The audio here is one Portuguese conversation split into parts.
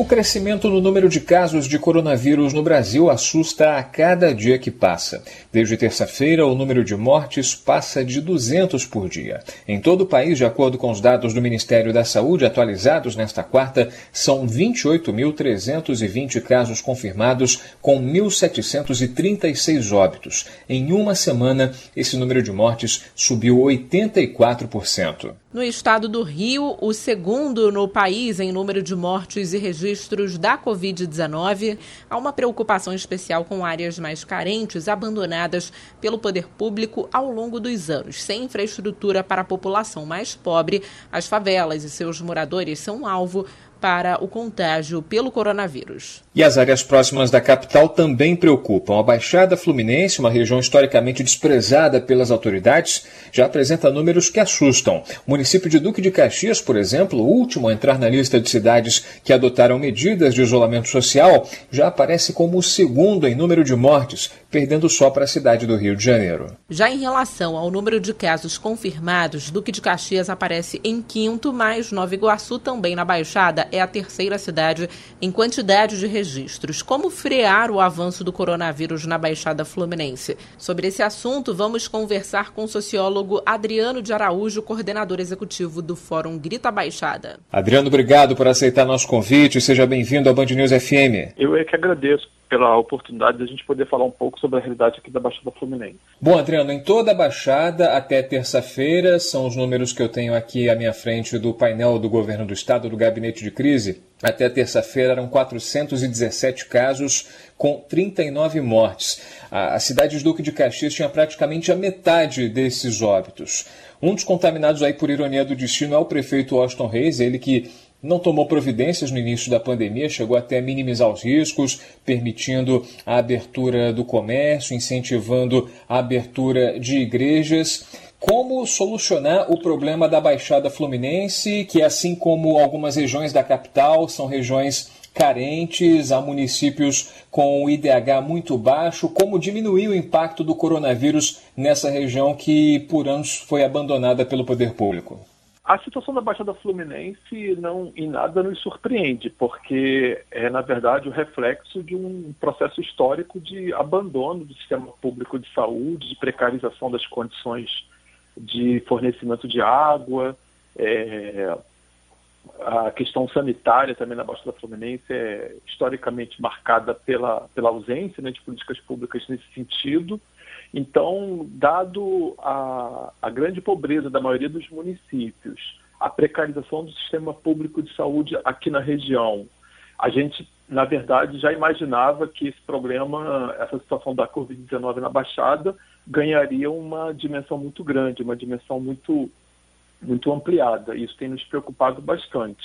O crescimento no número de casos de coronavírus no Brasil assusta a cada dia que passa. Desde terça-feira, o número de mortes passa de 200 por dia. Em todo o país, de acordo com os dados do Ministério da Saúde atualizados nesta quarta, são 28.320 casos confirmados, com 1.736 óbitos. Em uma semana, esse número de mortes subiu 84%. No estado do Rio, o segundo no país em número de mortes e registros da Covid-19, há uma preocupação especial com áreas mais carentes abandonadas pelo poder público ao longo dos anos. Sem infraestrutura para a população mais pobre, as favelas e seus moradores são alvo para o contágio pelo coronavírus. E as áreas próximas da capital também preocupam. A Baixada Fluminense, uma região historicamente desprezada pelas autoridades, já apresenta números que assustam. O município de Duque de Caxias, por exemplo, o último a entrar na lista de cidades que adotaram medidas de isolamento social, já aparece como o segundo em número de mortes, perdendo só para a cidade do Rio de Janeiro. Já em relação ao número de casos confirmados, Duque de Caxias aparece em quinto, mas Nova Iguaçu, também na Baixada, é a terceira cidade em quantidade de registros. Como frear o avanço do coronavírus na Baixada Fluminense? Sobre esse assunto, vamos conversar com o sociólogo Adriano de Araújo, coordenador executivo do Fórum Grita Baixada. Adriano, obrigado por aceitar nosso convite. Seja bem-vindo à Band News FM. Eu é que agradeço pela oportunidade de a gente poder falar um pouco sobre a realidade aqui da Baixada Fluminense. Bom, Adriano, em toda a Baixada, até terça-feira, são os números que eu tenho aqui à minha frente do painel do governo do estado, do gabinete de crise. Até terça-feira eram 417 casos, com 39 mortes. A cidade de Duque de Caxias tinha praticamente a metade desses óbitos. Um dos contaminados aí, por ironia do destino, é o prefeito Austin Reis, ele que não tomou providências no início da pandemia, chegou até a minimizar os riscos, permitindo a abertura do comércio, incentivando a abertura de igrejas. Como solucionar o problema da Baixada Fluminense, que assim como algumas regiões da capital são regiões carentes, há municípios com o IDH muito baixo, como diminuir o impacto do coronavírus nessa região que por anos foi abandonada pelo poder público? A situação da Baixada Fluminense não em nada nos surpreende, porque é, na verdade, o reflexo de um processo histórico de abandono do sistema público de saúde, de precarização das condições de fornecimento de água, é, a questão sanitária também na Baixada Fluminense é historicamente marcada pela, pela ausência né, de políticas públicas nesse sentido. Então, dado a, a grande pobreza da maioria dos municípios, a precarização do sistema público de saúde aqui na região, a gente, na verdade, já imaginava que esse problema, essa situação da Covid-19 na Baixada, ganharia uma dimensão muito grande, uma dimensão muito, muito ampliada. Isso tem nos preocupado bastante.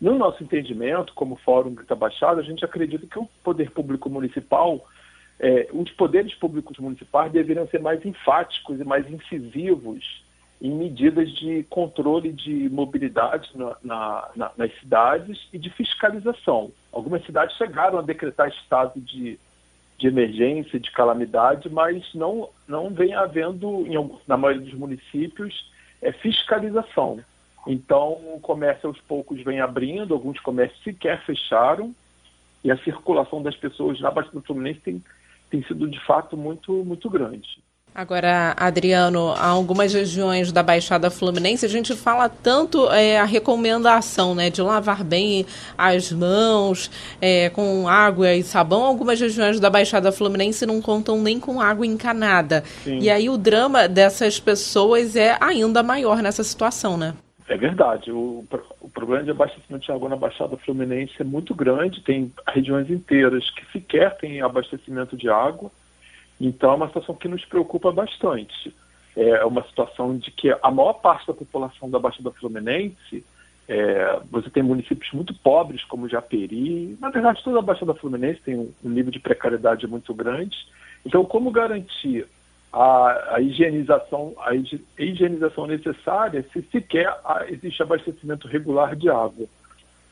No nosso entendimento, como Fórum Grita Baixada, a gente acredita que o poder público municipal é, os poderes públicos municipais deveriam ser mais enfáticos e mais incisivos em medidas de controle de mobilidade na, na, na, nas cidades e de fiscalização. Algumas cidades chegaram a decretar estado de, de emergência, de calamidade, mas não, não vem havendo, em, na maioria dos municípios, é, fiscalização. Então, o comércio aos poucos vem abrindo, alguns comércios sequer fecharam, e a circulação das pessoas na Baixada do Fluminense tem tem sido de fato muito, muito grande. Agora, Adriano, há algumas regiões da Baixada Fluminense a gente fala tanto é, a recomendação né, de lavar bem as mãos é, com água e sabão. Algumas regiões da Baixada Fluminense não contam nem com água encanada. Sim. E aí o drama dessas pessoas é ainda maior nessa situação, né? É verdade. O, o problema de abastecimento de água na Baixada Fluminense é muito grande. Tem regiões inteiras que sequer têm abastecimento de água. Então é uma situação que nos preocupa bastante. É uma situação de que a maior parte da população da Baixada Fluminense, é, você tem municípios muito pobres como Japeri, na verdade toda a Baixada Fluminense tem um, um nível de precariedade muito grande. Então, como garantir a, a, higienização, a higienização necessária se sequer existe abastecimento regular de água.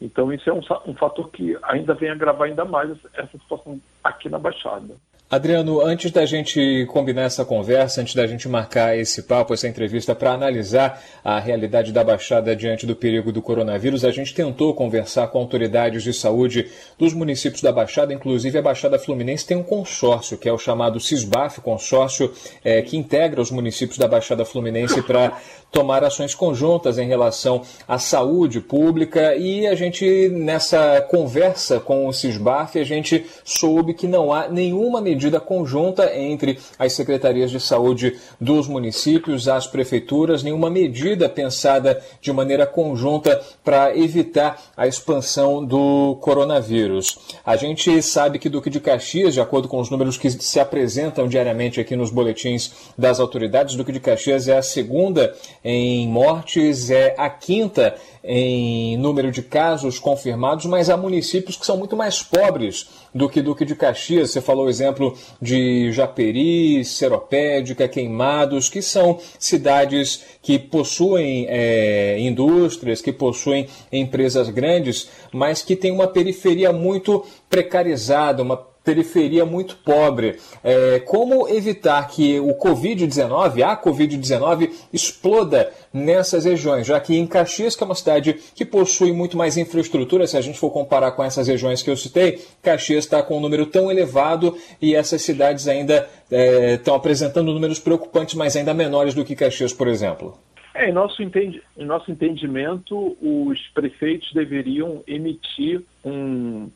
Então, isso é um, um fator que ainda vem agravar ainda mais essa situação aqui na Baixada. Adriano, antes da gente combinar essa conversa, antes da gente marcar esse papo, essa entrevista para analisar a realidade da Baixada diante do perigo do coronavírus, a gente tentou conversar com autoridades de saúde dos municípios da Baixada, inclusive a Baixada Fluminense tem um consórcio, que é o chamado CISBAF, consórcio é, que integra os municípios da Baixada Fluminense para tomar ações conjuntas em relação à saúde pública. E a gente, nessa conversa com o CISBAF, a gente soube que não há nenhuma medida conjunta entre as secretarias de saúde dos municípios, as prefeituras, nenhuma medida pensada de maneira conjunta para evitar a expansão do coronavírus. A gente sabe que Duque de Caxias, de acordo com os números que se apresentam diariamente aqui nos boletins das autoridades, Duque de Caxias é a segunda em mortes, é a quinta em número de casos confirmados, mas há municípios que são muito mais pobres do que Duque de Caxias. Você falou o exemplo de Japeri, Seropédica, Queimados, que são cidades que possuem é, indústrias, que possuem empresas grandes, mas que têm uma periferia muito precarizada, uma periferia muito pobre. É, como evitar que o Covid-19, a Covid-19, exploda nessas regiões, já que em Caxias, que é uma cidade que possui muito mais infraestrutura, se a gente for comparar com essas regiões que eu citei, Caxias está com um número tão elevado e essas cidades ainda é, estão apresentando números preocupantes, mas ainda menores do que Caxias, por exemplo. É, em, nosso entendi, em nosso entendimento, os prefeitos deveriam emitir um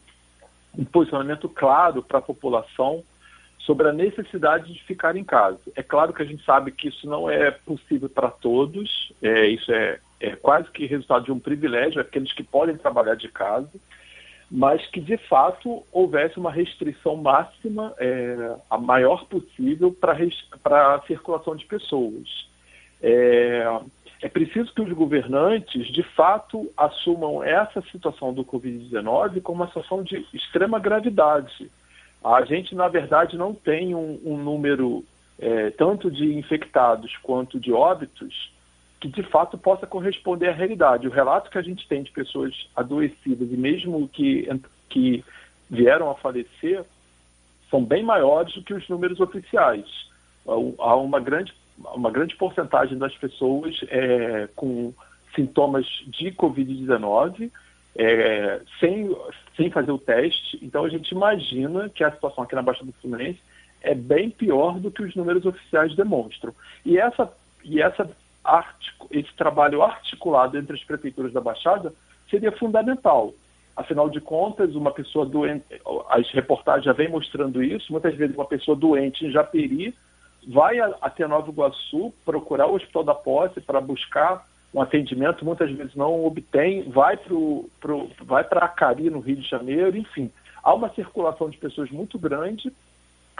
um posicionamento claro para a população sobre a necessidade de ficar em casa. É claro que a gente sabe que isso não é possível para todos, é, isso é, é quase que resultado de um privilégio, aqueles que podem trabalhar de casa, mas que de fato houvesse uma restrição máxima, é, a maior possível, para a circulação de pessoas. É, é preciso que os governantes, de fato, assumam essa situação do Covid-19 como uma situação de extrema gravidade. A gente, na verdade, não tem um, um número é, tanto de infectados quanto de óbitos que, de fato, possa corresponder à realidade. O relato que a gente tem de pessoas adoecidas e mesmo que, que vieram a falecer são bem maiores do que os números oficiais. Há uma grande uma grande porcentagem das pessoas é, com sintomas de Covid-19 é, sem, sem fazer o teste. Então a gente imagina que a situação aqui na Baixada do Fluminense é bem pior do que os números oficiais demonstram. E essa, e essa esse trabalho articulado entre as prefeituras da Baixada seria fundamental. Afinal de contas, uma pessoa doente, as reportagens já vêm mostrando isso, muitas vezes uma pessoa doente em Japeri vai até Nova Iguaçu procurar o Hospital da Posse para buscar um atendimento, muitas vezes não obtém, vai para pro, vai Acari, no Rio de Janeiro, enfim. Há uma circulação de pessoas muito grande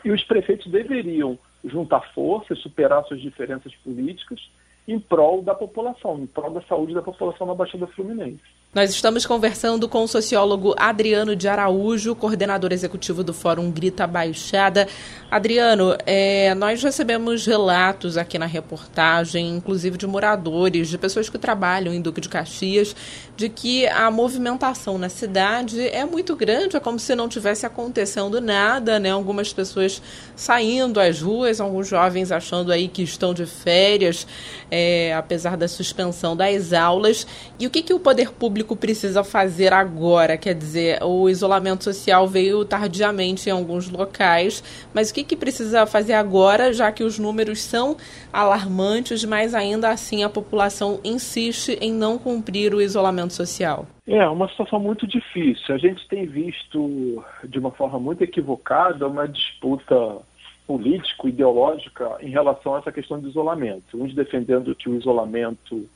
e os prefeitos deveriam juntar forças, superar suas diferenças políticas em prol da população, em prol da saúde da população na Baixada Fluminense. Nós estamos conversando com o sociólogo Adriano de Araújo, coordenador executivo do Fórum Grita Baixada. Adriano, é, nós recebemos relatos aqui na reportagem, inclusive de moradores, de pessoas que trabalham em Duque de Caxias, de que a movimentação na cidade é muito grande, é como se não tivesse acontecendo nada, né? Algumas pessoas saindo às ruas, alguns jovens achando aí que estão de férias, é, apesar da suspensão das aulas. E o que, que o poder público público precisa fazer agora? Quer dizer, o isolamento social veio tardiamente em alguns locais, mas o que, que precisa fazer agora, já que os números são alarmantes, mas ainda assim a população insiste em não cumprir o isolamento social? É uma situação muito difícil. A gente tem visto de uma forma muito equivocada uma disputa político-ideológica em relação a essa questão de isolamento. Uns defendendo que o isolamento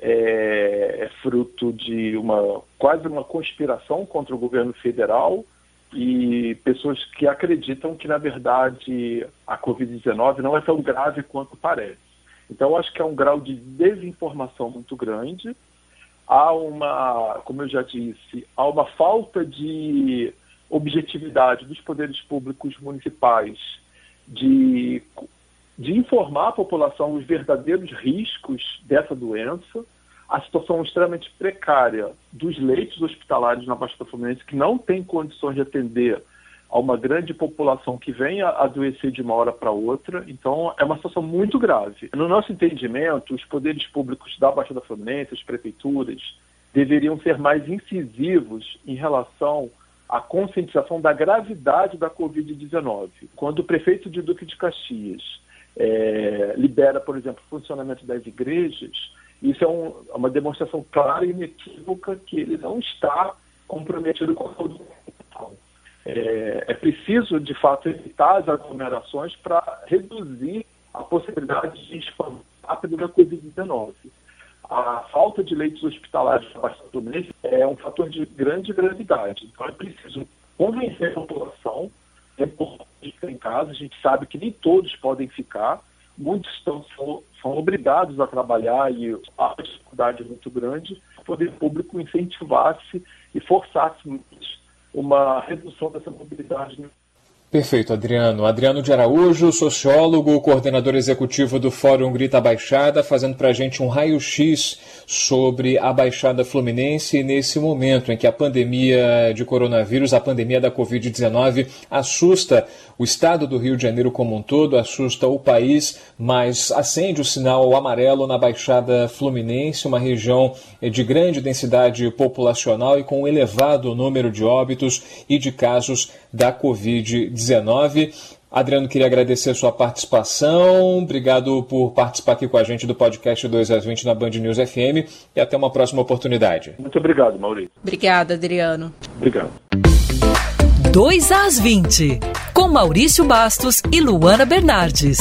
é, é fruto de uma quase uma conspiração contra o governo federal e pessoas que acreditam que, na verdade, a Covid-19 não é tão grave quanto parece. Então, acho que há um grau de desinformação muito grande. Há uma, como eu já disse, há uma falta de objetividade dos poderes públicos municipais de de informar a população os verdadeiros riscos dessa doença. a situação extremamente precária dos leitos hospitalares na Baixada Fluminense, que não tem condições de atender a uma grande população que vem a adoecer de uma hora para outra. Então, é uma situação muito grave. No nosso entendimento, os poderes públicos da Baixada Fluminense, as prefeituras, deveriam ser mais incisivos em relação à conscientização da gravidade da Covid-19. Quando o prefeito de Duque de Caxias é, libera, por exemplo, o funcionamento das igrejas, isso é um, é uma demonstração clara e inequívoca que ele não está comprometido com a saúde mental. É, é preciso, de fato, evitar as aglomerações para reduzir a possibilidade de expansão rápida da Covid-19. A falta de leitos hospitalares na Baixa do mês é um fator de grande gravidade. Então, é preciso convencer a população, é importante ficar em casa, a gente sabe que nem todos podem ficar, muitos estão, são, são obrigados a trabalhar e uma dificuldade muito grande, o poder público incentivasse e forçasse uma redução dessa mobilidade Perfeito, Adriano. Adriano de Araújo, sociólogo, coordenador executivo do Fórum Grita Baixada, fazendo para a gente um raio-x sobre a Baixada Fluminense nesse momento em que a pandemia de coronavírus, a pandemia da Covid-19, assusta o estado do Rio de Janeiro como um todo, assusta o país, mas acende o sinal amarelo na Baixada Fluminense, uma região de grande densidade populacional e com um elevado número de óbitos e de casos da Covid-19. Adriano, queria agradecer a sua participação. Obrigado por participar aqui com a gente do podcast 2 às 20 na Band News FM e até uma próxima oportunidade. Muito obrigado, Maurício. Obrigada, Adriano. Obrigado. 2 às 20, com Maurício Bastos e Luana Bernardes.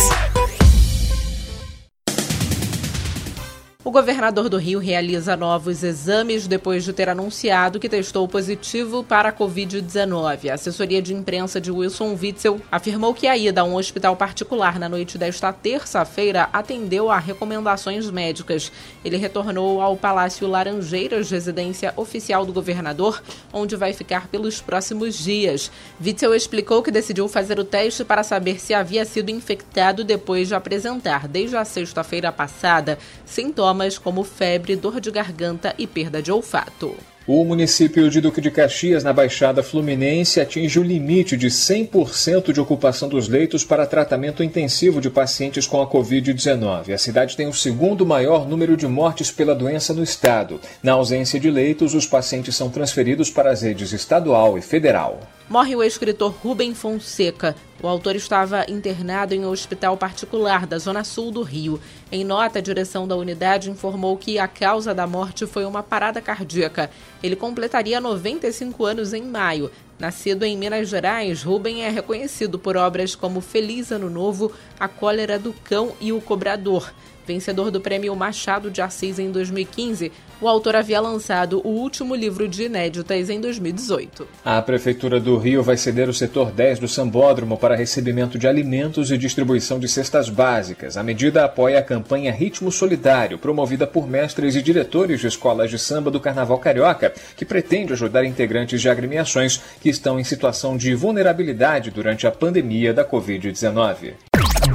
O governador do Rio realiza novos exames depois de ter anunciado que testou positivo para a Covid-19. A assessoria de imprensa de Wilson Witzel afirmou que a ida a um hospital particular na noite desta terça-feira atendeu a recomendações médicas. Ele retornou ao Palácio Laranjeiras, residência oficial do governador, onde vai ficar pelos próximos dias. Witzel explicou que decidiu fazer o teste para saber se havia sido infectado depois de apresentar, desde a sexta-feira passada, sintomas sintomas como febre, dor de garganta e perda de olfato. O município de Duque de Caxias, na Baixada Fluminense, atinge o limite de 100% de ocupação dos leitos para tratamento intensivo de pacientes com a Covid-19. A cidade tem o segundo maior número de mortes pela doença no estado. Na ausência de leitos, os pacientes são transferidos para as redes estadual e federal. Morre o escritor Rubem Fonseca. O autor estava internado em um hospital particular da zona sul do Rio. Em nota, a direção da unidade informou que a causa da morte foi uma parada cardíaca. Ele completaria 95 anos em maio. Nascido em Minas Gerais, Rubem é reconhecido por obras como Feliz Ano Novo, A Cólera do Cão e O Cobrador. Vencedor do prêmio Machado de Assis em 2015, o autor havia lançado o último livro de inéditas em 2018. A Prefeitura do Rio vai ceder o setor 10 do Sambódromo para recebimento de alimentos e distribuição de cestas básicas. A medida apoia a campanha Ritmo Solidário, promovida por mestres e diretores de escolas de samba do Carnaval Carioca, que pretende ajudar integrantes de agremiações que estão em situação de vulnerabilidade durante a pandemia da Covid-19.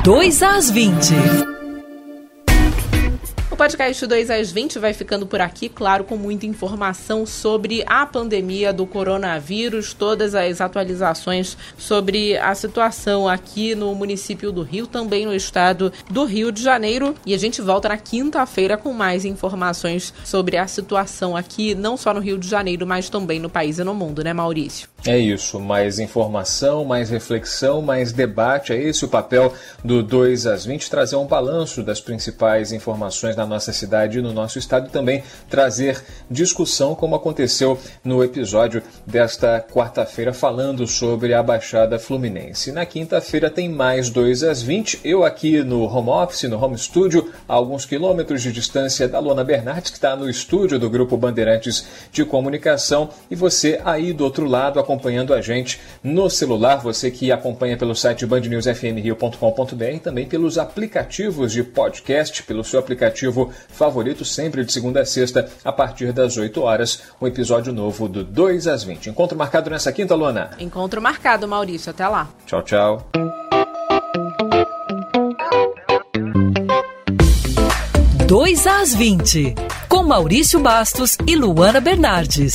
2 às 20. Podcast 2 às 20 vai ficando por aqui, claro, com muita informação sobre a pandemia do coronavírus, todas as atualizações sobre a situação aqui no município do Rio, também no estado do Rio de Janeiro. E a gente volta na quinta-feira com mais informações sobre a situação aqui, não só no Rio de Janeiro, mas também no país e no mundo, né, Maurício? É isso, mais informação, mais reflexão, mais debate. É esse o papel do 2 às 20, trazer um balanço das principais informações na nossa cidade e no nosso estado e também trazer discussão, como aconteceu no episódio desta quarta-feira, falando sobre a Baixada Fluminense. Na quinta-feira tem mais 2 às 20. Eu aqui no home office, no home studio, a alguns quilômetros de distância da Luana Bernardes, que está no estúdio do Grupo Bandeirantes de Comunicação, e você aí do outro lado acompanhando a gente no celular, você que acompanha pelo site bandnewsfmrio.com.br e também pelos aplicativos de podcast, pelo seu aplicativo favorito, sempre de segunda a sexta, a partir das 8 horas, um episódio novo do 2 às 20. Encontro marcado nessa quinta, Luana? Encontro marcado, Maurício. Até lá. Tchau, tchau. Dois às 20 com Maurício Bastos e Luana Bernardes.